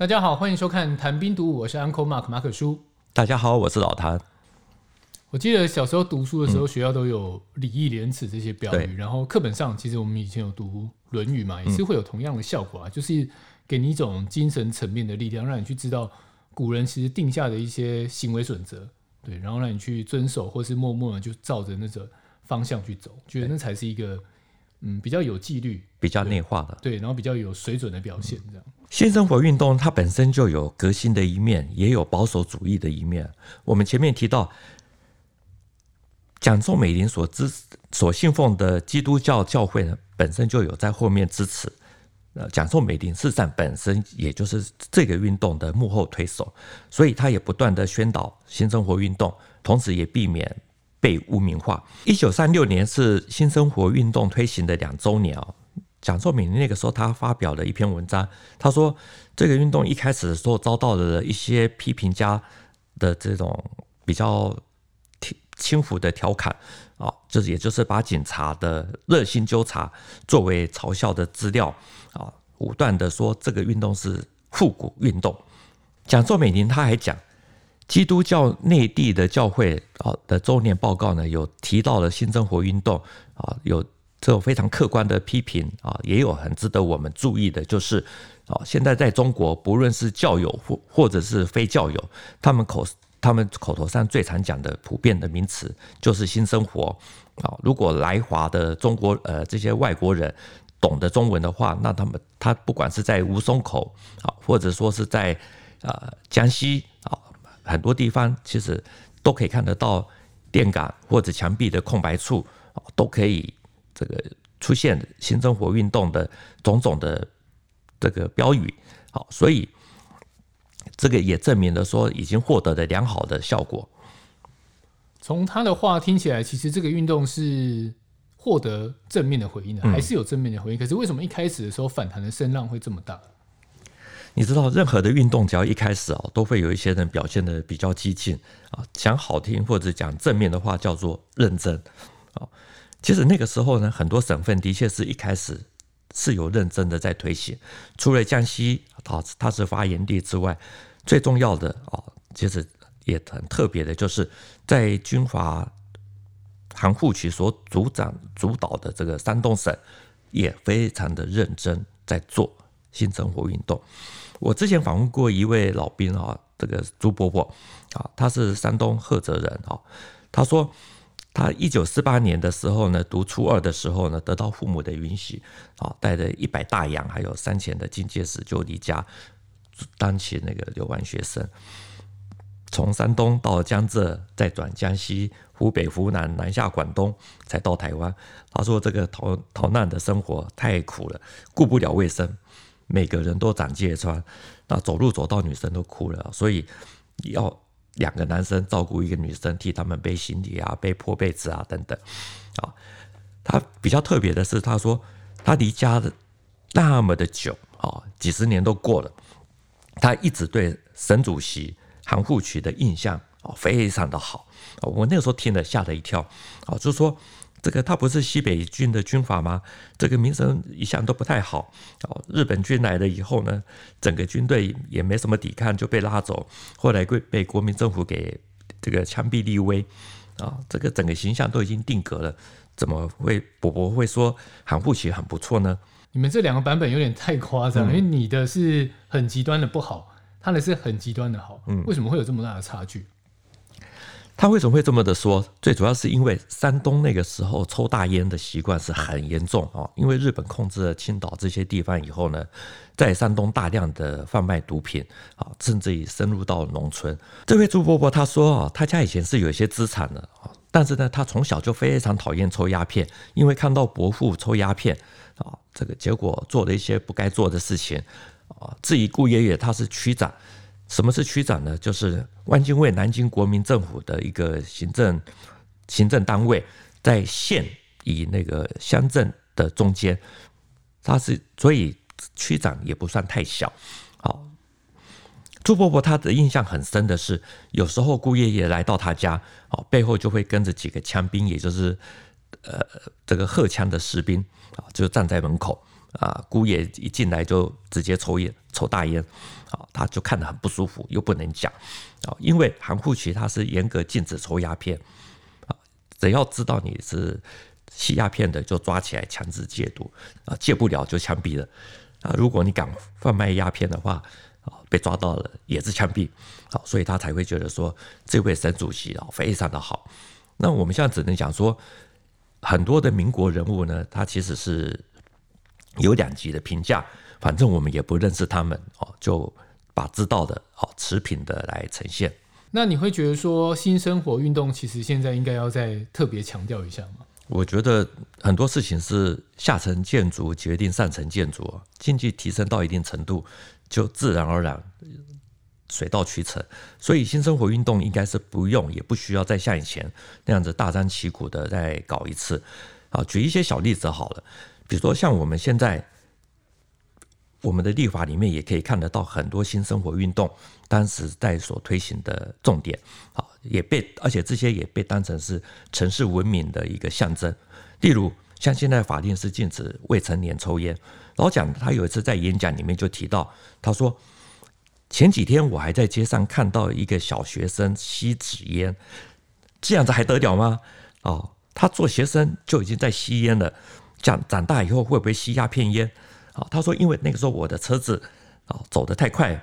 大家好，欢迎收看《谈兵读武》，我是 Uncle Mark 马可叔。大家好，我是老谭。我记得小时候读书的时候，学校都有礼义廉耻这些标语，嗯、然后课本上其实我们以前有读《论语》嘛，也是会有同样的效果啊，嗯、就是给你一种精神层面的力量，让你去知道古人其实定下的一些行为准则，对，然后让你去遵守，或是默默的就照着那个方向去走，觉得那才是一个嗯比较有纪律、比较内化的，对，然后比较有水准的表现，这样。新生活运动它本身就有革新的一面，也有保守主义的一面。我们前面提到，蒋宋美龄所支所信奉的基督教教会呢，本身就有在后面支持。呃，蒋宋美龄事实上本身也就是这个运动的幕后推手，所以他也不断的宣导新生活运动，同时也避免被污名化。一九三六年是新生活运动推行的两周年啊。蒋作敏那个时候，他发表了一篇文章，他说这个运动一开始的时候遭到了一些批评家的这种比较轻浮的调侃啊，就是也就是把警察的热心纠察作为嘲笑的资料啊，武断的说这个运动是复古运动。蒋作美龄他还讲，基督教内地的教会啊的周年报告呢，有提到了新生活运动啊有。这种非常客观的批评啊，也有很值得我们注意的，就是啊，现在在中国，不论是教友或或者是非教友，他们口他们口头上最常讲的普遍的名词就是新生活啊。如果来华的中国呃这些外国人懂得中文的话，那他们他不管是在吴淞口啊，或者说是在呃江西，很多地方其实都可以看得到电杆或者墙壁的空白处啊，都可以。这个出现新生活运动的种种的这个标语，好，所以这个也证明了说已经获得了良好的效果。从他的话听起来，其实这个运动是获得正面的回应的，还是有正面的回应。可是为什么一开始的时候反弹的声浪会这么大？你知道，任何的运动只要一开始啊，都会有一些人表现得比较激进啊，讲好听或者讲正面的话叫做认真啊。其实那个时候呢，很多省份的确是一开始是有认真的在推行。除了江西，它它是发源地之外，最重要的啊，其实也很特别的，就是在军阀韩复矩所主掌主导的这个山东省，也非常的认真在做新生活运动。我之前访问过一位老兵啊，这个朱伯伯啊，他是山东菏泽人啊，他说。他一九四八年的时候呢，读初二的时候呢，得到父母的允许，啊，带着一百大洋还有三钱的金戒指就离家，当起那个留湾学生，从山东到江浙，再转江西、湖北、湖南，南下广东，才到台湾。他说这个逃逃难的生活太苦了，顾不了卫生，每个人都长疥疮，那走路走到女生都哭了，所以要。两个男生照顾一个女生，替他们背行李啊，背破被子啊等等，啊，他比较特别的是，他说他离家的那么的久啊，几十年都过了，他一直对沈主席韩复矩的印象啊非常的好，我那个时候听了吓了一跳，啊，就是说。这个他不是西北军的军阀吗？这个名声一向都不太好。哦，日本军来了以后呢，整个军队也没什么抵抗，就被拉走。后来被被国民政府给这个枪毙立威啊，这个整个形象都已经定格了。怎么会伯伯会说韩复矩很不错呢？你们这两个版本有点太夸张，嗯、因为你的是很极端的不好，他的是很极端的好。嗯，为什么会有这么大的差距？他为什么会这么的说？最主要是因为山东那个时候抽大烟的习惯是很严重啊。因为日本控制了青岛这些地方以后呢，在山东大量的贩卖毒品啊，甚至于深入到农村。这位朱伯伯他说啊，他家以前是有一些资产的啊，但是呢，他从小就非常讨厌抽鸦片，因为看到伯父抽鸦片啊，这个结果做了一些不该做的事情啊。至于顾爷爷，他是区长。什么是区长呢？就是汪精卫南京国民政府的一个行政行政单位，在县与那个乡镇的中间，他是所以区长也不算太小。好，朱伯伯他的印象很深的是，有时候顾爷爷来到他家，哦，背后就会跟着几个枪兵，也就是呃这个荷枪的士兵啊，就站在门口啊，姑爷一进来就直接抽烟，抽大烟，啊，他就看得很不舒服，又不能讲，啊，因为航库局他是严格禁止抽鸦片，啊，只要知道你是吸鸦片的，就抓起来强制戒毒，啊，戒不了就枪毙了，啊，如果你敢贩卖鸦片的话，啊，被抓到了也是枪毙，啊，所以他才会觉得说这位沈主席啊非常的好。那我们现在只能讲说，很多的民国人物呢，他其实是有两极的评价。反正我们也不认识他们哦，就把知道的哦持平的来呈现。那你会觉得说，新生活运动其实现在应该要再特别强调一下吗？我觉得很多事情是下层建筑决定上层建筑，经济提升到一定程度，就自然而然。水到渠成，所以新生活运动应该是不用也不需要再像以前那样子大张旗鼓的再搞一次。啊，举一些小例子好了，比如说像我们现在我们的立法里面也可以看得到很多新生活运动当时在所推行的重点，好，也被而且这些也被当成是城市文明的一个象征。例如像现在法定是禁止未成年抽烟，老蒋他有一次在演讲里面就提到，他说。前几天我还在街上看到一个小学生吸纸烟，这样子还得了吗？哦，他做学生就已经在吸烟了，长长大以后会不会吸鸦片烟？啊，他说因为那个时候我的车子啊走得太快，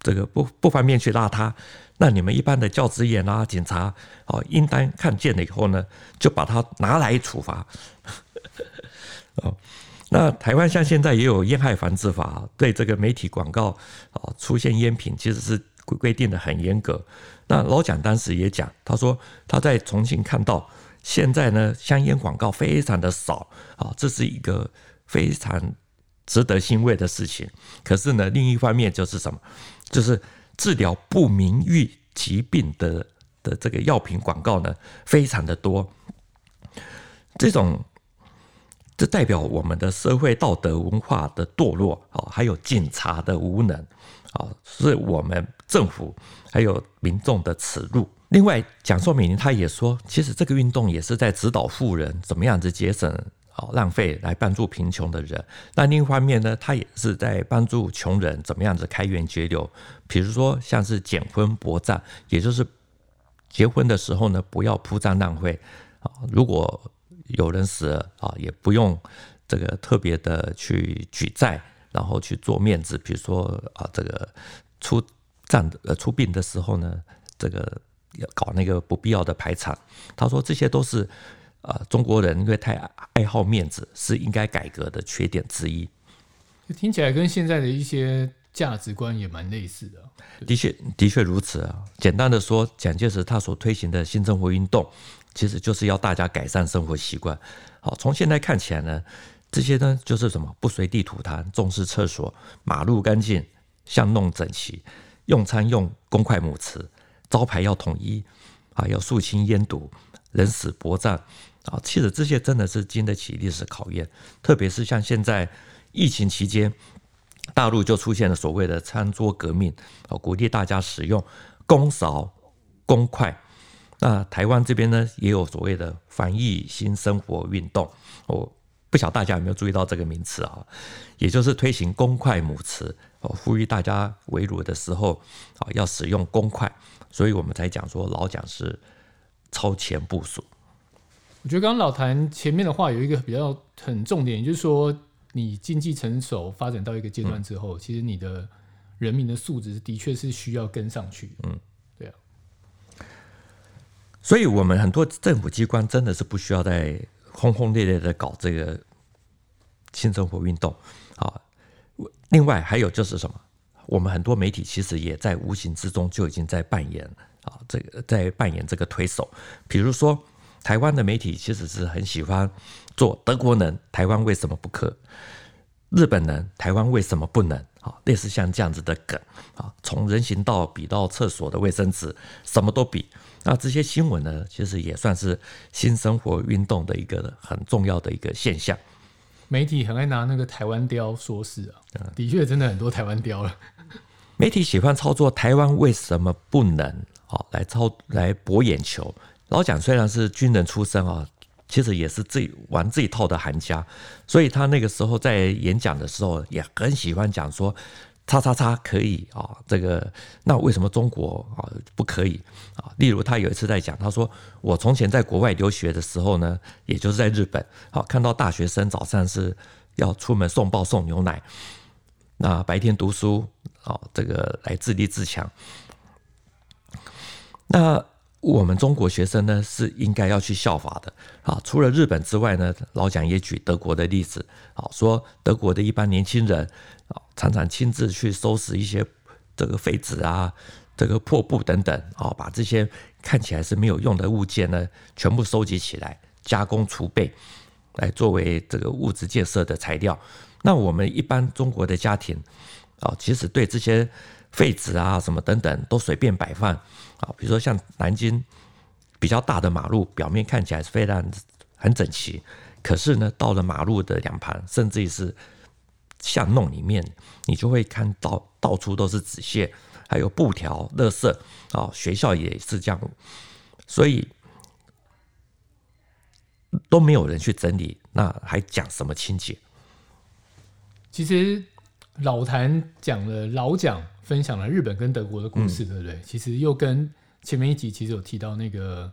这个不不方便去拉他。那你们一般的教职员啊、警察哦，应当看见了以后呢，就把他拿来处罚。哦。那台湾像现在也有烟害防治法，对这个媒体广告啊出现烟品，其实是规规定的很严格。那老蒋当时也讲，他说他在重庆看到现在呢香烟广告非常的少啊，这是一个非常值得欣慰的事情。可是呢，另一方面就是什么，就是治疗不明誉疾病的的这个药品广告呢非常的多，这种。这代表我们的社会道德文化的堕落啊，还有警察的无能啊，是我们政府还有民众的耻辱。另外，讲说美龄他也说，其实这个运动也是在指导富人怎么样子节省啊浪费，来帮助贫穷的人。那另一方面呢，他也是在帮助穷人怎么样子开源节流。比如说，像是减婚薄葬，也就是结婚的时候呢，不要铺张浪费啊。如果有人死了啊，也不用这个特别的去举债，然后去做面子。比如说啊，这个出葬呃出殡的时候呢，这个要搞那个不必要的排场。他说这些都是呃中国人因为太爱好面子，是应该改革的缺点之一。听起来跟现在的一些价值观也蛮类似的。的确，的确如此啊。简单的说，蒋介石他所推行的新生活运动。其实就是要大家改善生活习惯。好，从现在看起来呢，这些呢就是什么不随地吐痰，重视厕所，马路干净，巷弄整齐，用餐用公筷母匙，招牌要统一，啊，要肃清烟毒，人死薄葬啊。其实这些真的是经得起历史考验。特别是像现在疫情期间，大陆就出现了所谓的餐桌革命，啊，鼓励大家使用公勺、公筷。那台湾这边呢，也有所谓的防疫新生活运动，我不晓得大家有没有注意到这个名词啊？也就是推行公筷母匙，哦，呼吁大家围炉的时候啊要使用公筷，所以我们才讲说老蒋是超前部署。我觉得刚刚老谭前面的话有一个比较很重点，也就是说你经济成熟发展到一个阶段之后，嗯、其实你的人民的素质的确是需要跟上去。嗯。对啊所以，我们很多政府机关真的是不需要再轰轰烈烈的搞这个性生活运动啊。另外，还有就是什么？我们很多媒体其实也在无形之中就已经在扮演啊，这个在扮演这个推手。比如说，台湾的媒体其实是很喜欢做德国人，台湾为什么不可？日本人，台湾为什么不能？啊，类似像这样子的梗啊，从人行道比到厕所的卫生纸，什么都比。那这些新闻呢，其实也算是新生活运动的一个很重要的一个现象。媒体很爱拿那个台湾雕说事啊，的确真的很多台湾雕了。媒体喜欢操作台湾为什么不能好，来操来博眼球。老蒋虽然是军人出身啊，其实也是这玩这一套的行家，所以他那个时候在演讲的时候也很喜欢讲说。叉叉叉可以啊，这个那为什么中国啊不可以啊？例如他有一次在讲，他说我从前在国外留学的时候呢，也就是在日本，好看到大学生早上是要出门送报送牛奶，那白天读书好，这个来自立自强。那我们中国学生呢是应该要去效法的啊。除了日本之外呢，老蒋也举德国的例子，啊说德国的一般年轻人啊。常常亲自去收拾一些这个废纸啊，这个破布等等啊，把这些看起来是没有用的物件呢，全部收集起来，加工储备，来作为这个物质建设的材料。那我们一般中国的家庭啊，其实对这些废纸啊什么等等都随便摆放啊，比如说像南京比较大的马路，表面看起来是非常很整齐，可是呢，到了马路的两旁，甚至于是。巷弄里面，你就会看到到处都是纸屑，还有布条、垃圾啊。学校也是这样，所以都没有人去整理，那还讲什么清洁？其实老谭讲了，老蒋分享了日本跟德国的故事，嗯、对不对？其实又跟前面一集其实有提到那个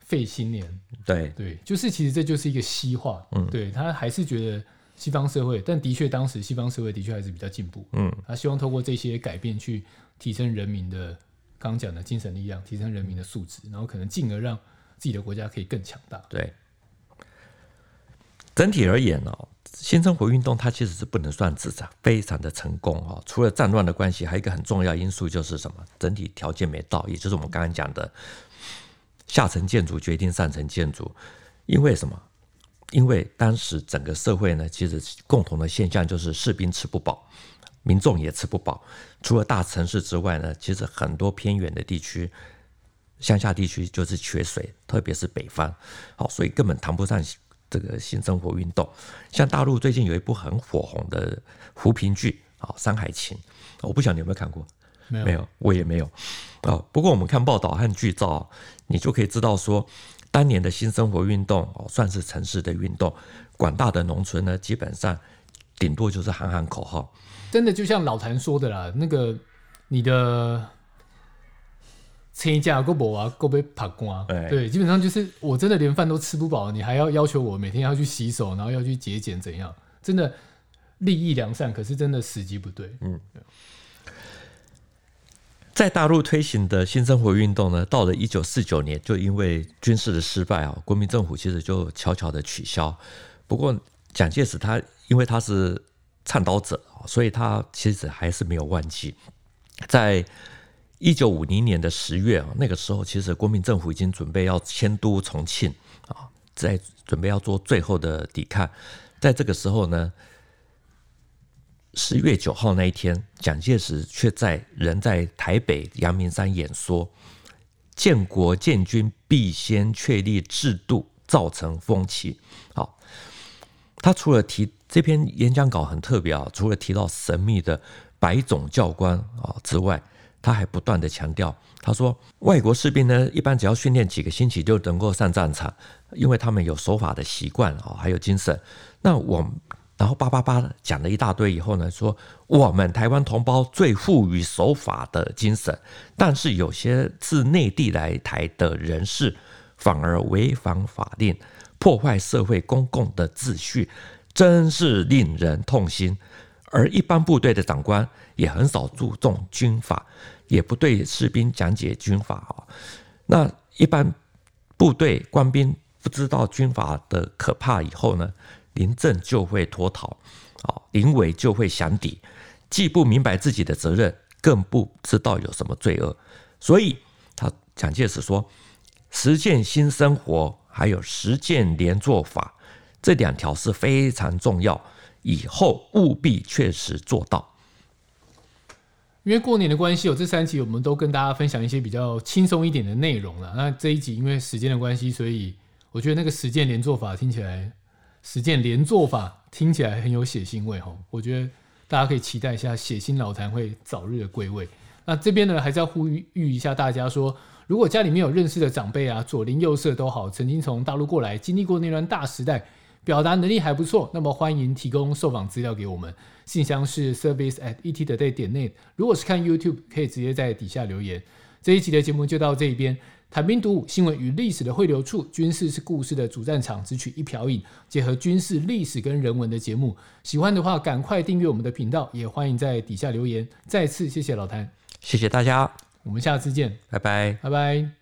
废青年，对对，就是其实这就是一个西化，嗯，对他还是觉得。西方社会，但的确，当时西方社会的确还是比较进步。嗯，他希望透过这些改变去提升人民的刚讲的精神力量，提升人民的素质，然后可能进而让自己的国家可以更强大。对，整体而言哦，新生活运动它其实是不能算是非常的成功哦。除了战乱的关系，还有一个很重要因素就是什么？整体条件没到，也就是我们刚刚讲的下层建筑决定上层建筑，因为什么？因为当时整个社会呢，其实共同的现象就是士兵吃不饱，民众也吃不饱。除了大城市之外呢，其实很多偏远的地区、乡下地区就是缺水，特别是北方。好，所以根本谈不上这个新生活运动。像大陆最近有一部很火红的扶贫剧啊，《山海情》，我不晓得你有没有看过？没有，没有，我也没有。哦，不过我们看报道和剧照，你就可以知道说。当年的新生活运动哦，算是城市的运动。广大的农村呢，基本上顶多就是喊喊口号。真的就像老谭说的啦，那个你的车架够不啊，够被爬光。对，基本上就是我真的连饭都吃不饱，你还要要求我每天要去洗手，然后要去节俭，怎样？真的利益良善，可是真的时机不对。嗯。在大陆推行的新生活运动呢，到了一九四九年，就因为军事的失败啊，国民政府其实就悄悄的取消。不过蒋介石他因为他是倡导者，所以他其实还是没有忘记。在一九五零年的十月啊，那个时候其实国民政府已经准备要迁都重庆啊，在准备要做最后的抵抗。在这个时候呢。十月九号那一天，蒋介石却在人在台北阳明山演说：“建国建军必先确立制度，造成风气。”好，他除了提这篇演讲稿很特别啊，除了提到神秘的白种教官啊之外，他还不断的强调，他说：“外国士兵呢，一般只要训练几个星期就能够上战场，因为他们有守法的习惯啊，还有精神。那我。”然后叭叭叭讲了一大堆以后呢，说我们台湾同胞最富于守法的精神，但是有些自内地来台的人士反而违反法令，破坏社会公共的秩序，真是令人痛心。而一般部队的长官也很少注重军法，也不对士兵讲解军法啊。那一般部队官兵不知道军法的可怕以后呢，临阵就会脱逃，啊，临危就会降敌，既不明白自己的责任，更不知道有什么罪恶，所以他蒋介石说，实践新生活还有实践连坐法这两条是非常重要，以后务必确实做到。因为过年的关系，有这三集我们都跟大家分享一些比较轻松一点的内容了。那这一集因为时间的关系，所以我觉得那个实践连坐法听起来。实践连坐法听起来很有血腥味哈，我觉得大家可以期待一下血腥老谭会早日的归位。那这边呢，还是要呼吁一下大家说，如果家里面有认识的长辈啊，左邻右舍都好，曾经从大陆过来，经历过那段大时代，表达能力还不错，那么欢迎提供受访资料给我们，信箱是 service at ettoday 点 net。如果是看 YouTube，可以直接在底下留言。这一期的节目就到这一边。坦兵读武，新闻与历史的汇流处，军事是故事的主战场，只取一瓢饮，结合军事历史跟人文的节目。喜欢的话，赶快订阅我们的频道，也欢迎在底下留言。再次谢谢老谭，谢谢大家，我们下次见，拜拜，拜拜。